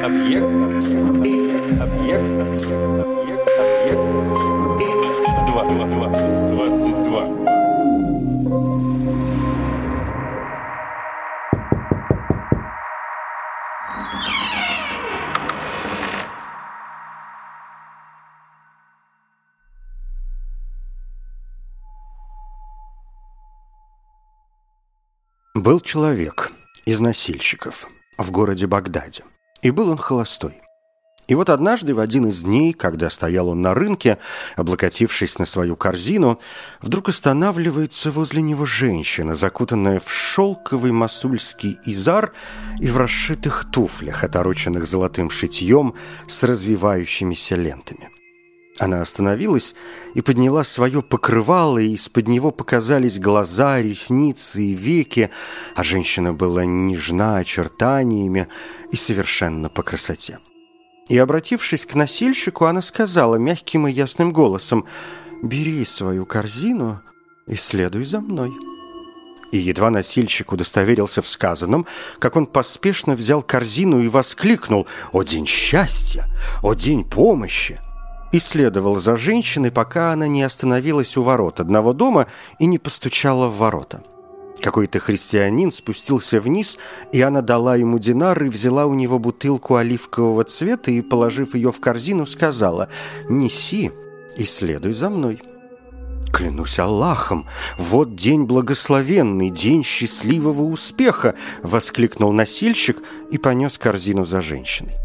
Объект. Объект. Объект. Объект. Два. Два. Два. Двадцать два. Был человек из носильщиков в городе Багдаде, и был он холостой. И вот однажды в один из дней, когда стоял он на рынке, облокотившись на свою корзину, вдруг останавливается возле него женщина, закутанная в шелковый масульский изар и в расшитых туфлях, отороченных золотым шитьем с развивающимися лентами. Она остановилась и подняла свое покрывало, и из-под него показались глаза, ресницы и веки, а женщина была нежна очертаниями и совершенно по красоте. И, обратившись к носильщику, она сказала мягким и ясным голосом «Бери свою корзину и следуй за мной». И едва носильщик удостоверился в сказанном, как он поспешно взял корзину и воскликнул «О день счастья! О день помощи!» И следовал за женщиной, пока она не остановилась у ворот одного дома и не постучала в ворота. Какой-то христианин спустился вниз, и она дала ему динар и взяла у него бутылку оливкового цвета и, положив ее в корзину, сказала «Неси и следуй за мной». «Клянусь Аллахом, вот день благословенный, день счастливого успеха!» — воскликнул носильщик и понес корзину за женщиной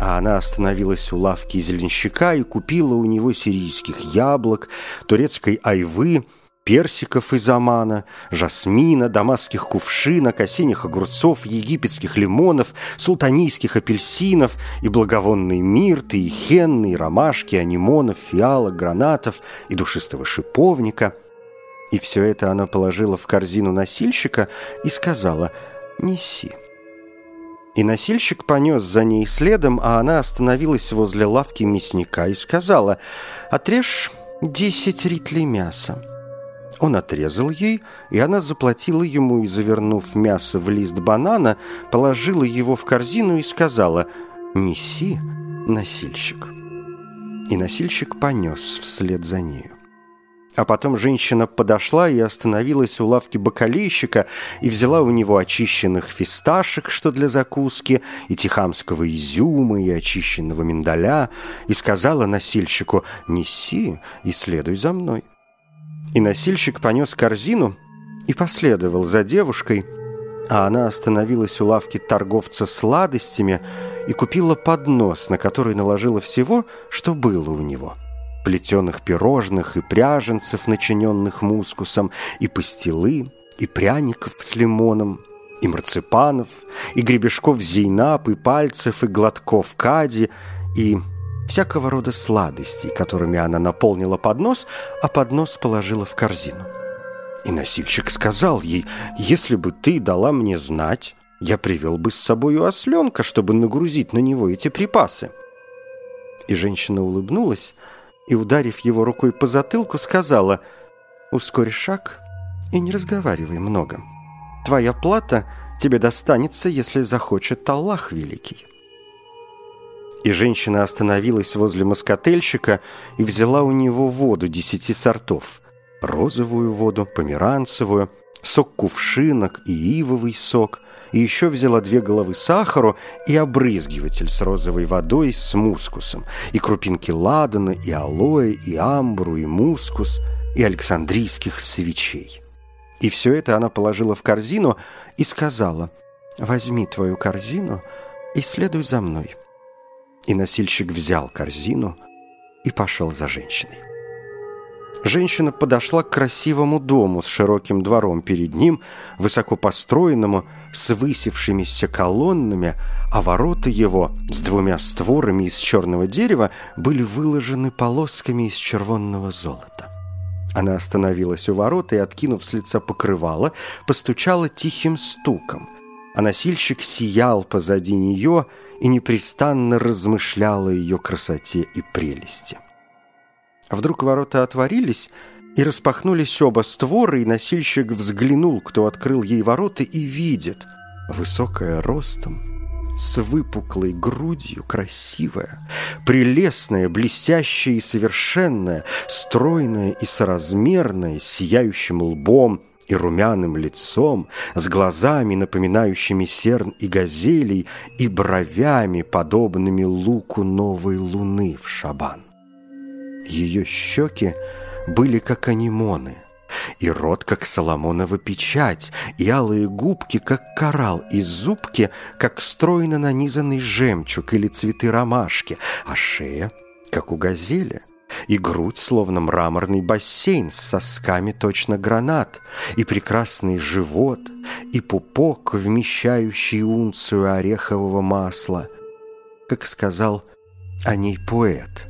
а она остановилась у лавки зеленщика и купила у него сирийских яблок, турецкой айвы, персиков из Амана, жасмина, дамасских кувшинок, осенних огурцов, египетских лимонов, султанийских апельсинов и благовонной мирты, и хенны, и ромашки, анимонов, фиалок, гранатов и душистого шиповника. И все это она положила в корзину носильщика и сказала «Неси». И носильщик понес за ней следом, а она остановилась возле лавки мясника и сказала «Отрежь десять ритлей мяса». Он отрезал ей, и она заплатила ему, и, завернув мясо в лист банана, положила его в корзину и сказала «Неси, носильщик». И носильщик понес вслед за нею. А потом женщина подошла и остановилась у лавки бакалейщика и взяла у него очищенных фисташек, что для закуски, и тихамского изюма, и очищенного миндаля, и сказала носильщику «Неси и следуй за мной». И носильщик понес корзину и последовал за девушкой, а она остановилась у лавки торговца сладостями и купила поднос, на который наложила всего, что было у него – плетеных пирожных и пряженцев, начиненных мускусом, и пастилы, и пряников с лимоном, и марципанов, и гребешков зейнап, и пальцев, и глотков кади, и всякого рода сладостей, которыми она наполнила поднос, а поднос положила в корзину. И носильщик сказал ей, «Если бы ты дала мне знать, я привел бы с собою осленка, чтобы нагрузить на него эти припасы». И женщина улыбнулась, и, ударив его рукой по затылку, сказала «Ускорь шаг и не разговаривай много. Твоя плата тебе достанется, если захочет Аллах Великий». И женщина остановилась возле москотельщика и взяла у него воду десяти сортов. Розовую воду, померанцевую, сок кувшинок и ивовый сок – и еще взяла две головы сахару и обрызгиватель с розовой водой с мускусом, и крупинки ладана, и алоэ, и амбру, и мускус, и александрийских свечей. И все это она положила в корзину и сказала, «Возьми твою корзину и следуй за мной». И носильщик взял корзину и пошел за женщиной. Женщина подошла к красивому дому с широким двором перед ним, высоко построенному, с высевшимися колоннами, а ворота его с двумя створами из черного дерева были выложены полосками из червонного золота. Она остановилась у ворот и, откинув с лица покрывало, постучала тихим стуком, а носильщик сиял позади нее и непрестанно размышлял о ее красоте и прелести. Вдруг ворота отворились, и распахнулись оба створы, и носильщик взглянул, кто открыл ей ворота, и видит, высокая ростом, с выпуклой грудью, красивая, прелестная, блестящая и совершенная, стройная и соразмерная, с сияющим лбом и румяным лицом, с глазами, напоминающими серн и газелей, и бровями, подобными луку новой луны в шабан. Ее щеки были как анимоны – и рот, как Соломонова печать, и алые губки, как коралл, и зубки, как стройно нанизанный жемчуг или цветы ромашки, а шея, как у газели, и грудь, словно мраморный бассейн с сосками точно гранат, и прекрасный живот, и пупок, вмещающий унцию орехового масла, как сказал о ней поэт –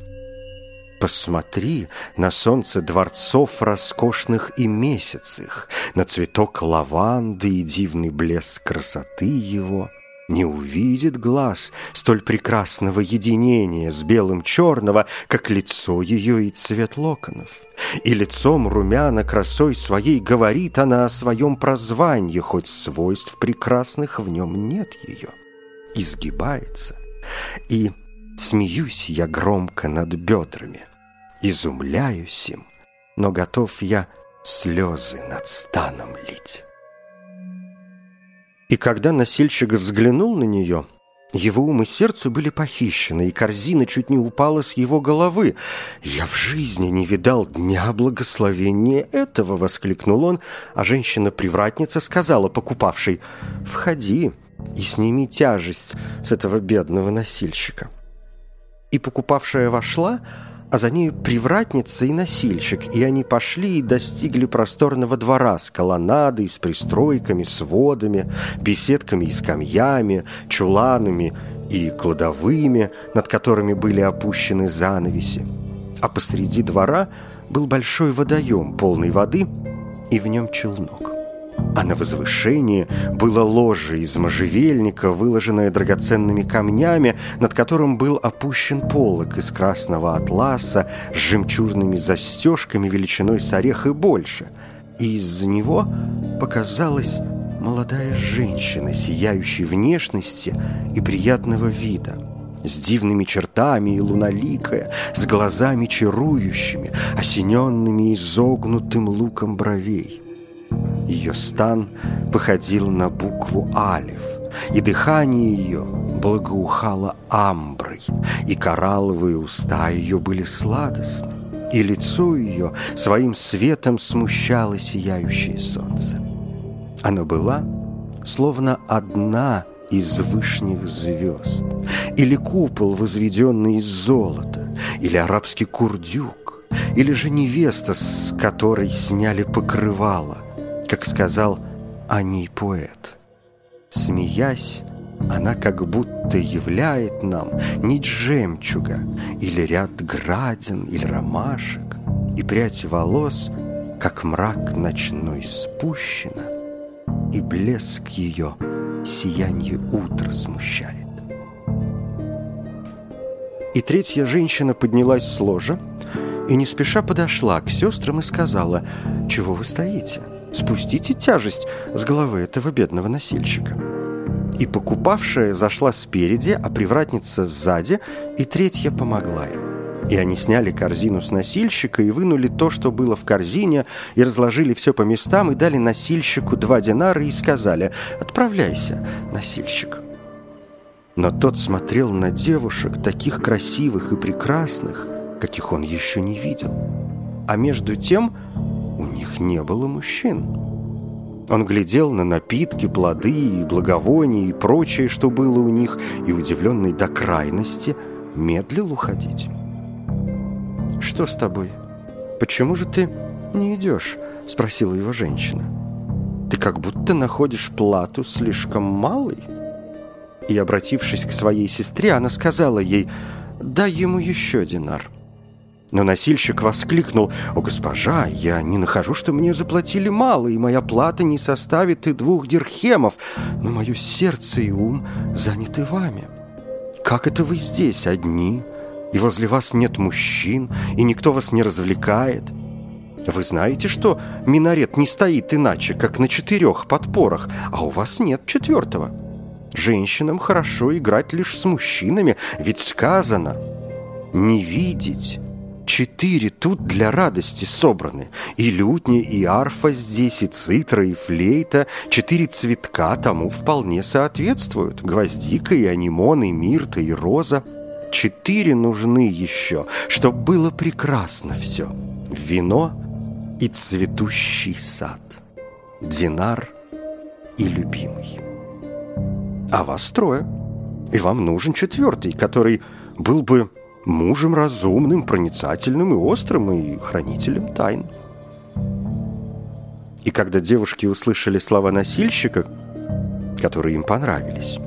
Посмотри на солнце дворцов роскошных и месяцах, На цветок лаванды и дивный блеск красоты его. Не увидит глаз столь прекрасного единения с белым черного, Как лицо ее и цвет локонов. И лицом румяна красой своей говорит она о своем прозвании, Хоть свойств прекрасных в нем нет ее. Изгибается. И смеюсь я громко над бедрами изумляюсь им, но готов я слезы над станом лить. И когда носильщик взглянул на нее, его ум и сердце были похищены, и корзина чуть не упала с его головы. «Я в жизни не видал дня благословения этого!» — воскликнул он, а женщина-привратница сказала покупавшей «Входи и сними тяжесть с этого бедного носильщика». И покупавшая вошла, а за ней привратница и носильщик, и они пошли и достигли просторного двора с колоннадой, с пристройками, сводами, беседками и скамьями, чуланами и кладовыми, над которыми были опущены занавеси. А посреди двора был большой водоем, полный воды, и в нем челнок а на возвышении было ложе из можжевельника, выложенное драгоценными камнями, над которым был опущен полог из красного атласа с жемчужными застежками величиной с орех и больше. И из-за него показалась молодая женщина, сияющей внешности и приятного вида, с дивными чертами и луналикая, с глазами чарующими, осененными изогнутым луком бровей. Ее стан походил на букву «Алиф», и дыхание ее благоухало амброй, и коралловые уста ее были сладостны, и лицо ее своим светом смущало сияющее солнце. Она была словно одна из вышних звезд, или купол, возведенный из золота, или арабский курдюк, или же невеста, с которой сняли покрывало – как сказал о ней поэт. Смеясь, она как будто являет нам нить жемчуга или ряд градин или ромашек, и прядь волос, как мрак ночной спущена, и блеск ее сияние утра смущает. И третья женщина поднялась с ложа и не спеша подошла к сестрам и сказала, «Чего вы стоите? Спустите тяжесть с головы этого бедного носильщика. И покупавшая зашла спереди, а привратница сзади, и третья помогла им. И они сняли корзину с носильщика и вынули то, что было в корзине, и разложили все по местам, и дали носильщику два динара и сказали «Отправляйся, носильщик». Но тот смотрел на девушек, таких красивых и прекрасных, каких он еще не видел. А между тем у них не было мужчин. Он глядел на напитки, плоды благовония и прочее, что было у них, и, удивленный до крайности, медлил уходить. «Что с тобой? Почему же ты не идешь?» — спросила его женщина. «Ты как будто находишь плату слишком малой?» И, обратившись к своей сестре, она сказала ей, «Дай ему еще динар». Но носильщик воскликнул, «О, госпожа, я не нахожу, что мне заплатили мало, и моя плата не составит и двух дирхемов, но мое сердце и ум заняты вами. Как это вы здесь одни, и возле вас нет мужчин, и никто вас не развлекает?» Вы знаете, что минарет не стоит иначе, как на четырех подпорах, а у вас нет четвертого. Женщинам хорошо играть лишь с мужчинами, ведь сказано «не видеть». Четыре тут для радости собраны. И лютня, и арфа здесь, и цитра, и флейта. Четыре цветка тому вполне соответствуют. Гвоздика, и анимон, и мирта, и роза. Четыре нужны еще, чтоб было прекрасно все. Вино и цветущий сад. Динар и любимый. А вас трое. И вам нужен четвертый, который был бы мужем разумным, проницательным и острым, и хранителем тайн. И когда девушки услышали слова носильщика, которые им понравились,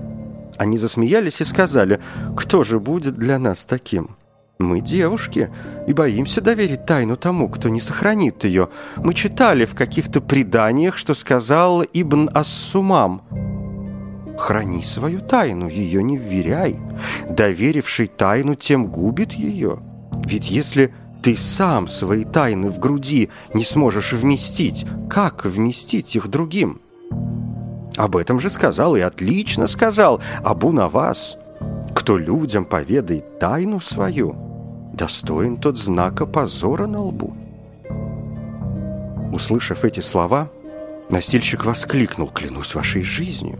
они засмеялись и сказали, «Кто же будет для нас таким?» «Мы девушки и боимся доверить тайну тому, кто не сохранит ее. Мы читали в каких-то преданиях, что сказал Ибн Ассумам – Храни свою тайну, ее не вверяй. Доверивший тайну, тем губит ее. Ведь если ты сам свои тайны в груди не сможешь вместить, как вместить их другим? Об этом же сказал и отлично сказал Абу Навас. Кто людям поведает тайну свою, достоин тот знака позора на лбу. Услышав эти слова, Настильщик воскликнул, клянусь вашей жизнью.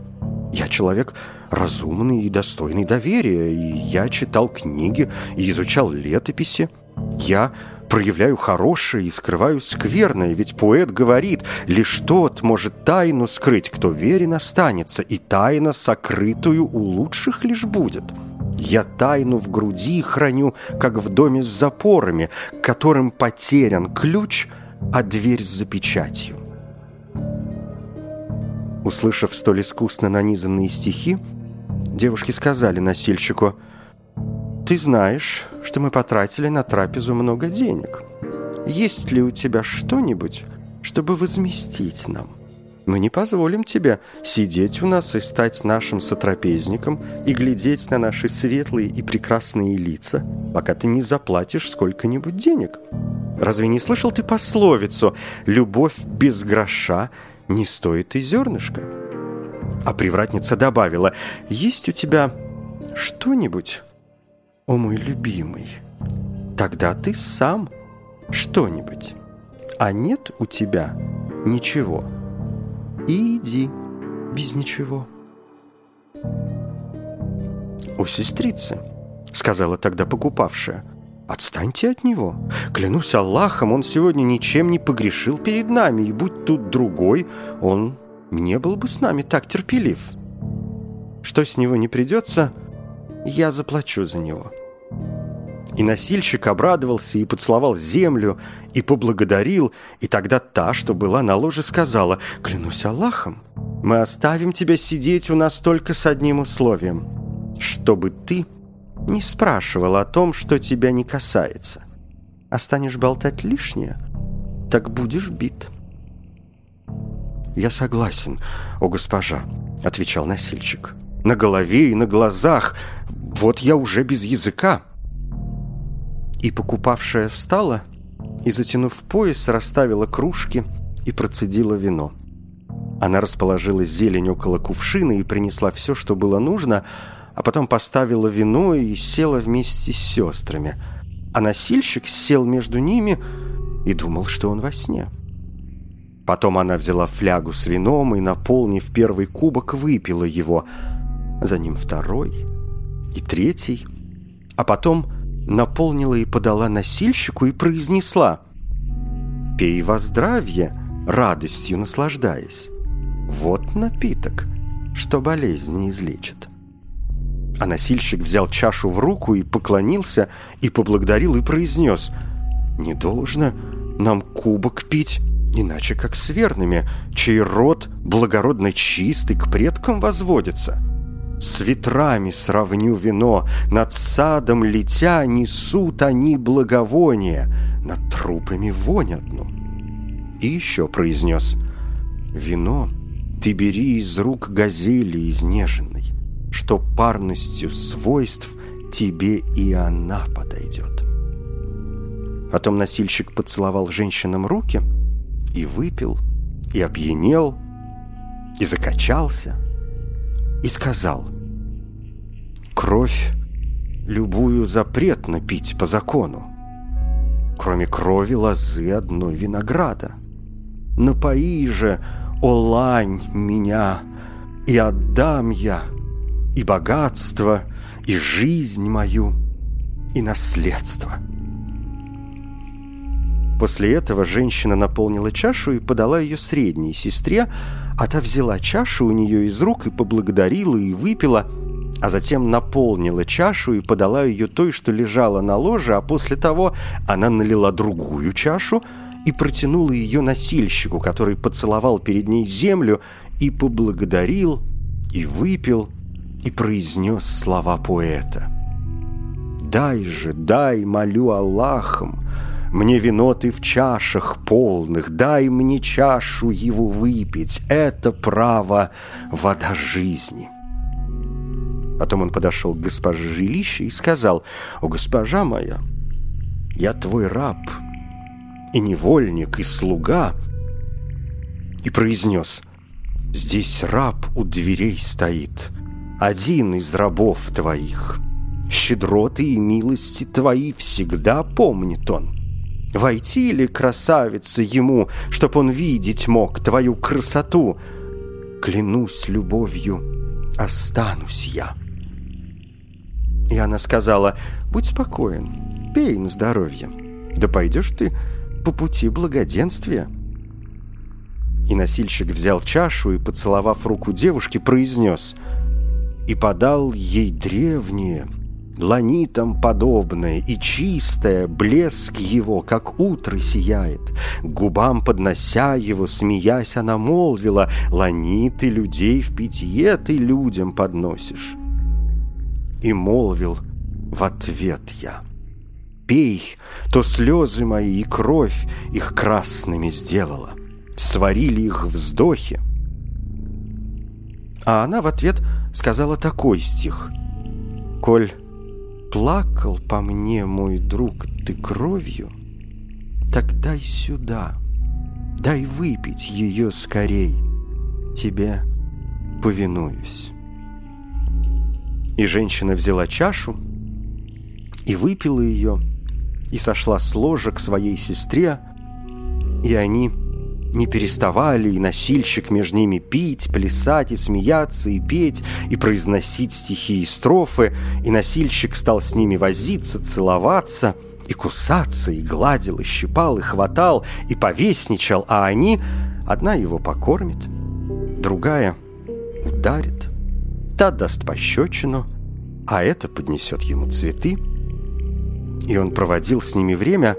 Я человек разумный и достойный доверия, и я читал книги и изучал летописи. Я проявляю хорошее и скрываю скверное, ведь поэт говорит, лишь тот может тайну скрыть, кто верен останется, и тайна сокрытую у лучших лишь будет. Я тайну в груди храню, как в доме с запорами, которым потерян ключ, а дверь с запечатью. Услышав столь искусно нанизанные стихи, девушки сказали носильщику, «Ты знаешь, что мы потратили на трапезу много денег. Есть ли у тебя что-нибудь, чтобы возместить нам? Мы не позволим тебе сидеть у нас и стать нашим сотрапезником и глядеть на наши светлые и прекрасные лица, пока ты не заплатишь сколько-нибудь денег. Разве не слышал ты пословицу «любовь без гроша – не стоит и зернышка. А привратница добавила, «Есть у тебя что-нибудь, о мой любимый? Тогда ты сам что-нибудь, а нет у тебя ничего. иди без ничего». «У сестрицы», — сказала тогда покупавшая, — Отстаньте от него. Клянусь Аллахом, он сегодня ничем не погрешил перед нами, и будь тут другой, он не был бы с нами так терпелив. Что с него не придется, я заплачу за него». И носильщик обрадовался и поцеловал землю, и поблагодарил, и тогда та, что была на ложе, сказала, «Клянусь Аллахом, мы оставим тебя сидеть у нас только с одним условием, чтобы ты не спрашивал о том, что тебя не касается. А станешь болтать лишнее, так будешь бит. «Я согласен, о госпожа», — отвечал носильщик. «На голове и на глазах. Вот я уже без языка». И покупавшая встала и, затянув пояс, расставила кружки и процедила вино. Она расположила зелень около кувшина и принесла все, что было нужно, а потом поставила вино и села вместе с сестрами. А носильщик сел между ними и думал, что он во сне. Потом она взяла флягу с вином и, наполнив первый кубок, выпила его. За ним второй и третий. А потом наполнила и подала носильщику и произнесла «Пей во здравие, радостью наслаждаясь. Вот напиток, что болезни излечит». А носильщик взял чашу в руку и поклонился, и поблагодарил, и произнес «Не должно нам кубок пить, иначе как с верными, чей род благородно чистый к предкам возводится». С ветрами сравню вино, над садом летя несут они благовония, над трупами вонь одну. И еще произнес «Вино ты бери из рук газели изнеженной, что парностью свойств тебе и она подойдет. Потом носильщик поцеловал женщинам руки и выпил, и опьянел, и закачался, и сказал, «Кровь любую запретно пить по закону, кроме крови лозы одной винограда. Напои же, о лань, меня, и отдам я и богатство, и жизнь мою, и наследство». После этого женщина наполнила чашу и подала ее средней сестре, а та взяла чашу у нее из рук и поблагодарила и выпила, а затем наполнила чашу и подала ее той, что лежала на ложе, а после того она налила другую чашу и протянула ее носильщику, который поцеловал перед ней землю и поблагодарил, и выпил, и произнес слова поэта. «Дай же, дай, молю Аллахом, мне вино ты в чашах полных, дай мне чашу его выпить. Это право вода жизни. Потом он подошел к госпоже жилища и сказал, «О, госпожа моя, я твой раб, и невольник, и слуга». И произнес, «Здесь раб у дверей стоит, один из рабов твоих. Щедроты и милости твои всегда помнит он». Войти ли, красавица, ему, чтоб он видеть мог твою красоту? Клянусь любовью, останусь я. И она сказала, будь спокоен, пей на здоровье. Да пойдешь ты по пути благоденствия. И носильщик взял чашу и, поцеловав руку девушки, произнес «И подал ей древнее, Ланитам подобное и чистое, блеск его, как утро сияет. Губам поднося его, смеясь, она молвила, «Ланиты людей в питье ты людям подносишь». И молвил в ответ я, «Пей, то слезы мои и кровь их красными сделала, сварили их вздохи». А она в ответ сказала такой стих, «Коль плакал по мне, мой друг, ты кровью, так дай сюда, дай выпить ее скорей, тебе повинуюсь. И женщина взяла чашу и выпила ее, и сошла с ложа к своей сестре, и они не переставали, и носильщик между ними пить, плясать и смеяться, и петь, и произносить стихи и строфы, и носильщик стал с ними возиться, целоваться, и кусаться, и гладил, и щипал, и хватал, и повесничал, а они... Одна его покормит, другая ударит, та даст пощечину, а это поднесет ему цветы. И он проводил с ними время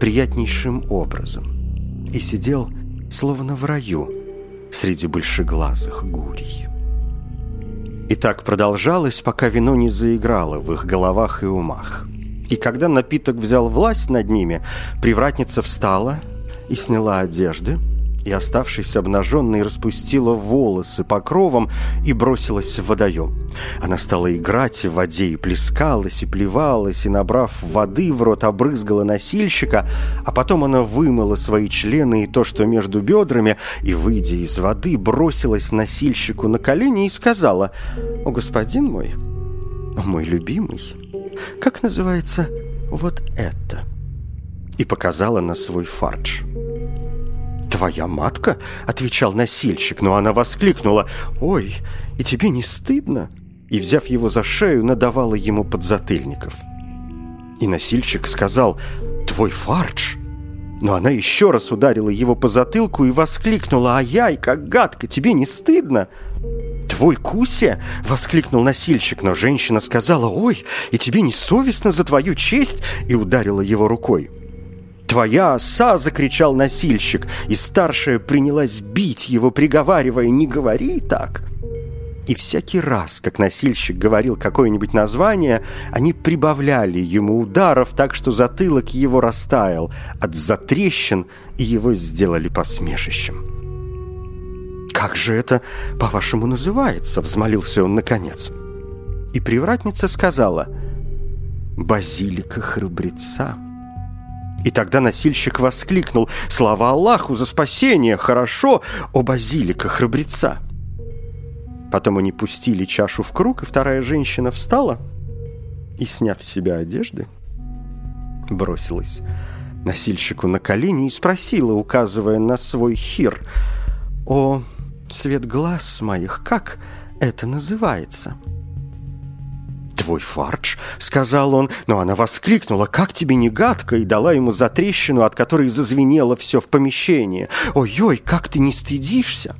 приятнейшим образом и сидел словно в раю, среди большеглазых гурий. И так продолжалось, пока вино не заиграло в их головах и умах. И когда напиток взял власть над ними, привратница встала и сняла одежды, и, оставшись обнаженной, распустила волосы покровом и бросилась в водоем. Она стала играть в воде и плескалась, и плевалась, и, набрав воды в рот, обрызгала носильщика, а потом она вымыла свои члены и то, что между бедрами, и, выйдя из воды, бросилась носильщику на колени и сказала, «О, господин мой, мой любимый, как называется вот это?» и показала на свой фарш. «Твоя матка?» — отвечал носильщик, но она воскликнула. «Ой, и тебе не стыдно?» И, взяв его за шею, надавала ему подзатыльников. И носильщик сказал «Твой фарш?» Но она еще раз ударила его по затылку и воскликнула «Ай-яй, как гадко, тебе не стыдно?» «Твой Куся?» — воскликнул носильщик, но женщина сказала «Ой, и тебе не совестно за твою честь?» и ударила его рукой. «Твоя оса!» — закричал носильщик, и старшая принялась бить его, приговаривая «Не говори так!» И всякий раз, как носильщик говорил какое-нибудь название, они прибавляли ему ударов так, что затылок его растаял от затрещин, и его сделали посмешищем. «Как же это, по-вашему, называется?» — взмолился он наконец. И привратница сказала «Базилика храбреца». И тогда носильщик воскликнул «Слава Аллаху за спасение! Хорошо, о базилика храбреца!» Потом они пустили чашу в круг, и вторая женщина встала и, сняв с себя одежды, бросилась носильщику на колени и спросила, указывая на свой хир, «О, свет глаз моих, как это называется?» «Твой фарч», — сказал он, но она воскликнула, «Как тебе не гадко!» и дала ему затрещину, от которой зазвенело все в помещении. «Ой-ой, как ты не стыдишься!»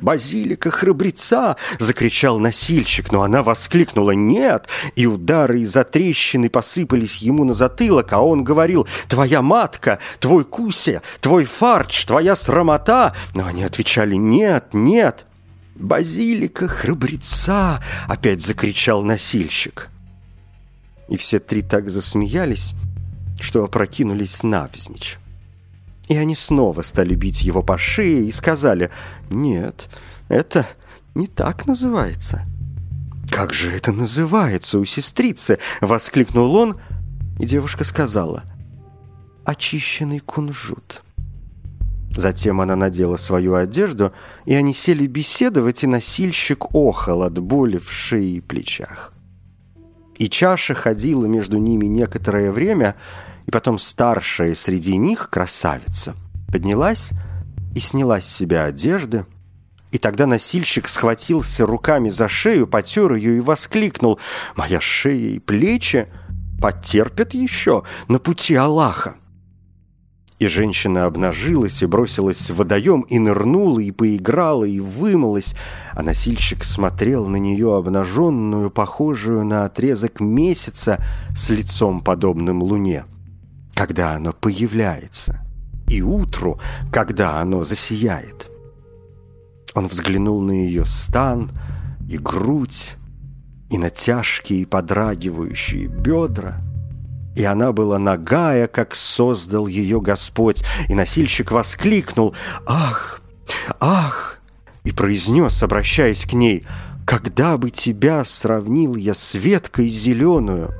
«Базилика храбреца!» — закричал носильщик, но она воскликнула «Нет!» И удары и затрещины посыпались ему на затылок, а он говорил «Твоя матка, твой куся, твой фарч, твоя срамота!» Но они отвечали «Нет, нет!» «Базилика храбреца!» — опять закричал носильщик. И все три так засмеялись, что опрокинулись навзничь. И они снова стали бить его по шее и сказали, «Нет, это не так называется». «Как же это называется у сестрицы?» — воскликнул он, и девушка сказала, «Очищенный кунжут». Затем она надела свою одежду, и они сели беседовать, и носильщик охал от боли в шее и плечах. И чаша ходила между ними некоторое время, и потом старшая среди них, красавица, поднялась и сняла с себя одежды, и тогда носильщик схватился руками за шею, потер ее и воскликнул «Моя шея и плечи потерпят еще на пути Аллаха». И женщина обнажилась и бросилась в водоем, и нырнула, и поиграла, и вымылась. А носильщик смотрел на нее обнаженную, похожую на отрезок месяца, с лицом подобным луне, когда оно появляется, и утру, когда оно засияет. Он взглянул на ее стан и грудь, и на тяжкие подрагивающие бедра — и она была нагая, как создал ее Господь. И носильщик воскликнул «Ах! Ах!» и произнес, обращаясь к ней «Когда бы тебя сравнил я с веткой зеленую?»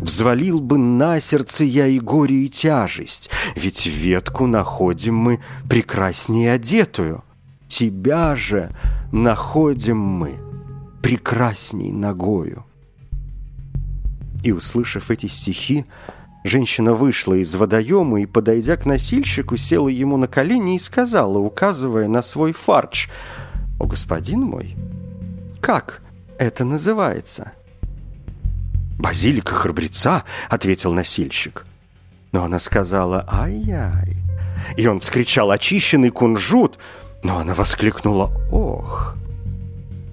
Взвалил бы на сердце я и горе, и тяжесть, Ведь ветку находим мы прекраснее одетую. Тебя же находим мы прекрасней ногою. И, услышав эти стихи, женщина вышла из водоема и, подойдя к носильщику, села ему на колени и сказала, указывая на свой фарч, «О, господин мой, как это называется?» «Базилика храбреца», — ответил носильщик. Но она сказала «Ай-яй». И он вскричал «Очищенный кунжут», но она воскликнула «Ох».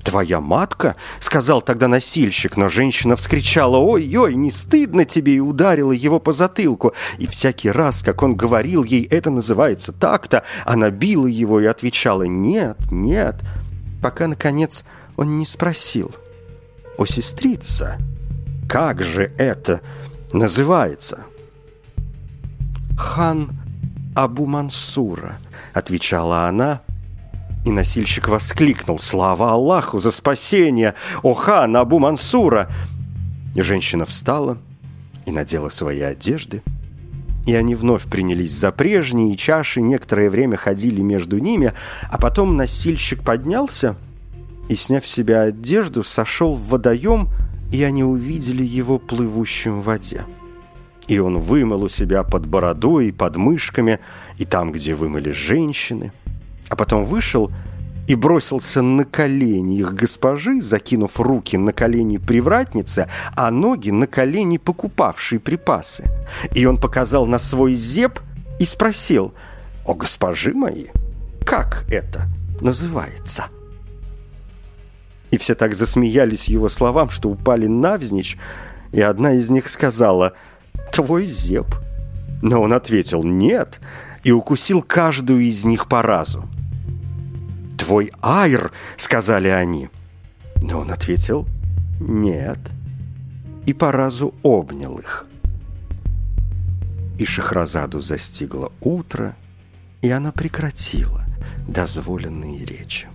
«Твоя матка?» — сказал тогда носильщик, но женщина вскричала «Ой-ой, не стыдно тебе!» и ударила его по затылку. И всякий раз, как он говорил ей «Это называется так-то», она била его и отвечала «Нет, нет», пока, наконец, он не спросил «О, сестрица, как же это называется?» «Хан Абу Мансура», — отвечала она, — и носильщик воскликнул «Слава Аллаху за спасение! О хан Мансура!» И женщина встала и надела свои одежды, и они вновь принялись за прежние, и чаши некоторое время ходили между ними, а потом носильщик поднялся и, сняв с себя одежду, сошел в водоем, и они увидели его плывущим в воде. И он вымыл у себя под бородой и под мышками, и там, где вымыли женщины – а потом вышел и бросился на колени их госпожи, закинув руки на колени привратницы, а ноги на колени покупавшей припасы. И он показал на свой зеб и спросил, «О, госпожи мои, как это называется?» И все так засмеялись его словам, что упали навзничь, и одна из них сказала, «Твой зеб». Но он ответил «Нет», и укусил каждую из них по разу твой айр!» — сказали они. Но он ответил «нет» и по разу обнял их. И Шахразаду застигло утро, и она прекратила дозволенные речи.